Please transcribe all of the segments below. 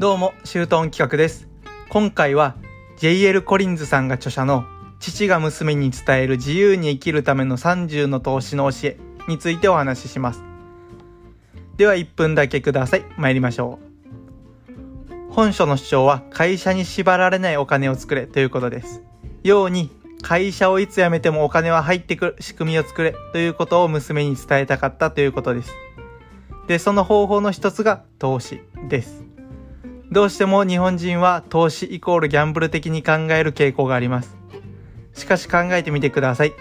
どうも、シュートン企画です。今回は JL コリンズさんが著者の父が娘に伝える自由に生きるための30の投資の教えについてお話しします。では1分だけください。参りましょう。本書の主張は会社に縛られないお金を作れということです。ように会社をいつ辞めてもお金は入ってくる仕組みを作れということを娘に伝えたかったということです。で、その方法の一つが投資です。どうしても日本人は投資イコールギャンブル的に考える傾向があります。しかし考えてみてください。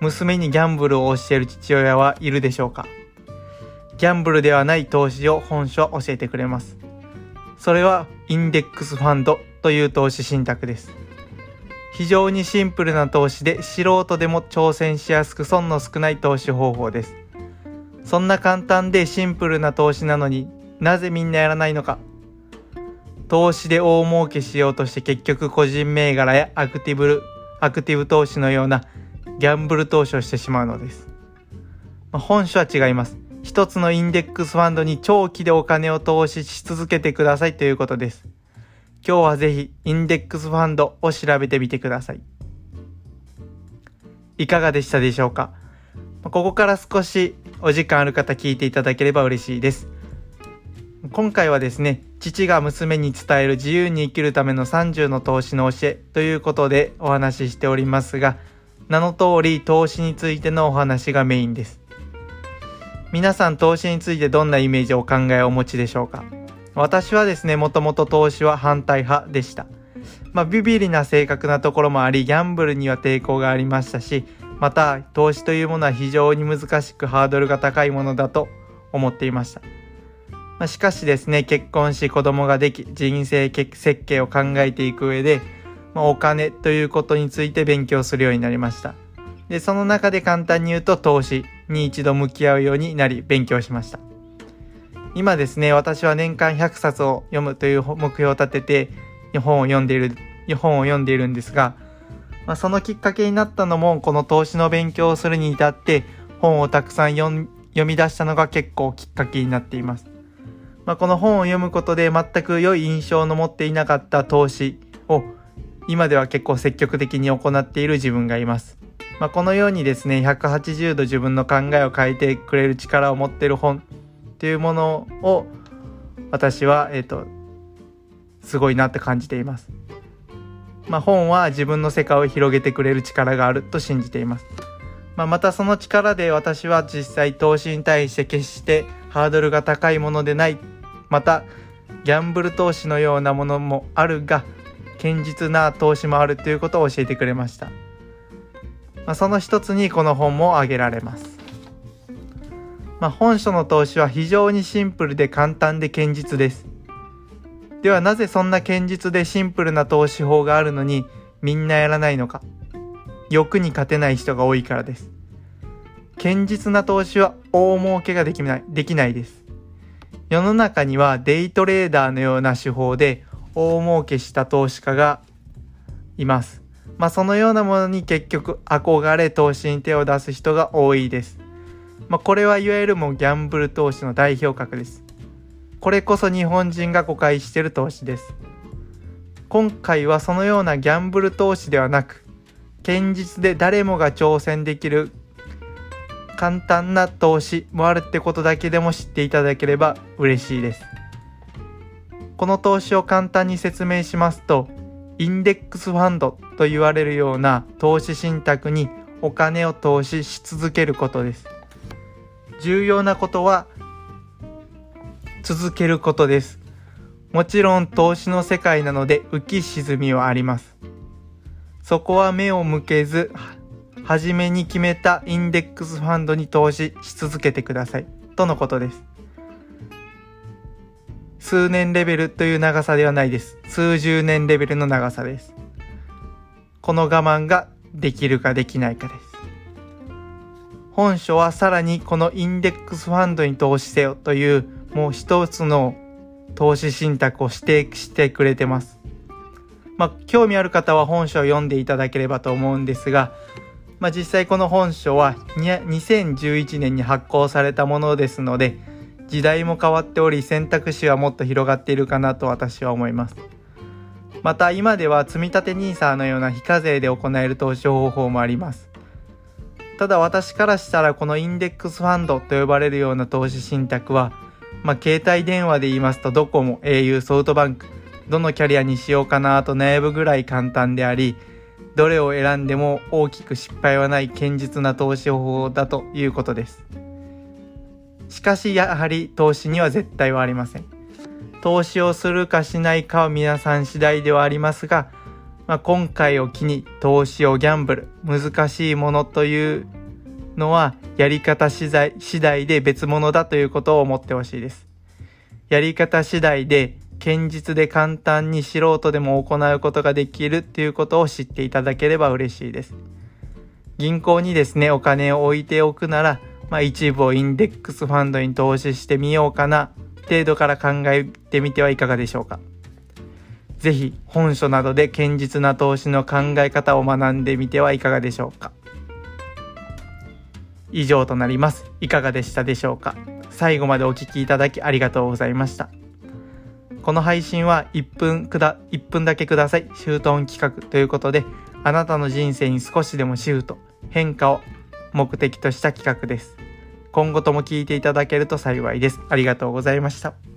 娘にギャンブルを教える父親はいるでしょうか？ギャンブルではない投資を本書は教えてくれます。それはインデックスファンドという投資信託です。非常にシンプルな投資で素人でも挑戦しやすく損の少ない投資方法です。そんな簡単でシンプルな投資なのになぜみんなやらないのか？投資で大儲けしようとして結局個人銘柄やアクティブアクティブ投資のようなギャンブル投資をしてしまうのです。まあ、本書は違います。一つのインデックスファンドに長期でお金を投資し続けてくださいということです。今日はぜひインデックスファンドを調べてみてください。いかがでしたでしょうか？ここから少しお時間ある方聞いていただければ嬉しいです。今回はですね、父が娘に伝える自由に生きるための30の投資の教えということでお話ししておりますが、名の通り投資についてのお話がメインです。皆さん投資についてどんなイメージをお考えをお持ちでしょうか？私はですね、もともと投資は反対派でした。まあ、ビビリな性格なところもあり、ギャンブルには抵抗がありましたし、また投資というものは非常に難しくハードルが高いものだと思っていました。まあ、しかしですね、結婚し子供ができ、人生設計を考えていく上で、まあ、お金ということについて勉強するようになりました。で、その中で簡単に言うと投資に一度向き合うようになり勉強しました。今ですね、私は年間100冊を読むという目標を立てて日本を読んでいる日、本を読んでいるんですが、まあ、そのきっかけになったのもこの投資の勉強をするに至って本をたくさん読み出したのが結構きっかけになっています。まあ、この本を読むことで全く良い印象の持っていなかった投資を今では結構積極的に行っている自分がいます。まあ、このようにですね、180度自分の考えを変えてくれる力を持ってる本っていうものを私は、えっ、と、すごいなって感じています。まあ、本は自分の世界を広げてくれる力があると信じています。まあ、またその力で私は実際投資に対して決してハードルが高いものでないまたギャンブル投資のようなものもあるが堅実な投資もあるということを教えてくれました、まあ、その一つにこの本も挙げられます、まあ、本書の投資は非常にシンプルで簡単で堅実です。ではなぜそんな堅実でシンプルな投資法があるのにみんなやらないのか。欲に勝てない人が多いからです。堅実な投資は大儲けができないできないです。世の中にはデイトレーダーのような手法で大儲けした投資家がいます。まあそのようなものに結局憧れ投資に手を出す人が多いです。まあこれはいわゆるもギャンブル投資の代表格です。これこそ日本人が誤解している投資です。今回はそのようなギャンブル投資ではなく、堅実で誰もが挑戦できる簡単な投資もあるってことだけでも知っていただければ嬉しいです。この投資を簡単に説明しますと、インデックスファンドと言われるような投資信託にお金を投資し続けることです。重要なことは続けることです。もちろん投資の世界なので浮き沈みはあります。そこは目を向けず初めに決めたインデックスファンドに投資し続けてください。とのことです。数年レベルという長さではないです。数十年レベルの長さです。この我慢ができるかできないかです。本書はさらにこのインデックスファンドに投資せよというもう一つの投資信託を指定してくれてます。まあ、興味ある方は本書を読んでいただければと思うんですが、まあ、実際この本書は2011年に発行されたものですので時代も変わっており選択肢はもっと広がっているかなと私は思います。また今では積立 NISA のような非課税で行える投資方法もあります。ただ私からしたらこのインデックスファンドと呼ばれるような投資信託は、まあ、携帯電話で言いますとドコモ、au、ソフトバンク、どのキャリアにしようかなと悩むぐらい簡単であり、どれを選んでも大きく失敗はない堅実な投資方法だということです。しかしやはり投資には絶対はありません。投資をするかしないかは皆さん次第ではありますが、まあ、今回を機に投資をギャンブル、難しいものというのはやり方次第次第で別物だということを思ってほしいです。やり方次第で堅実で簡単に素人でも行うことができるっていうことを知っていただければ嬉しいです。銀行にですね、お金を置いておくなら、まあ、一部をインデックスファンドに投資してみようかな程度から考えてみてはいかがでしょうか。ぜひ本書などで堅実な投資の考え方を学んでみてはいかがでしょうか。以上となります。いかがでしたでしょうか最後までお聴きいただきありがとうございました。この配信は1分くだ、1分だけください。シュートオン企画ということで、あなたの人生に少しでもシフト、変化を目的とした企画です。今後とも聞いていただけると幸いです。ありがとうございました。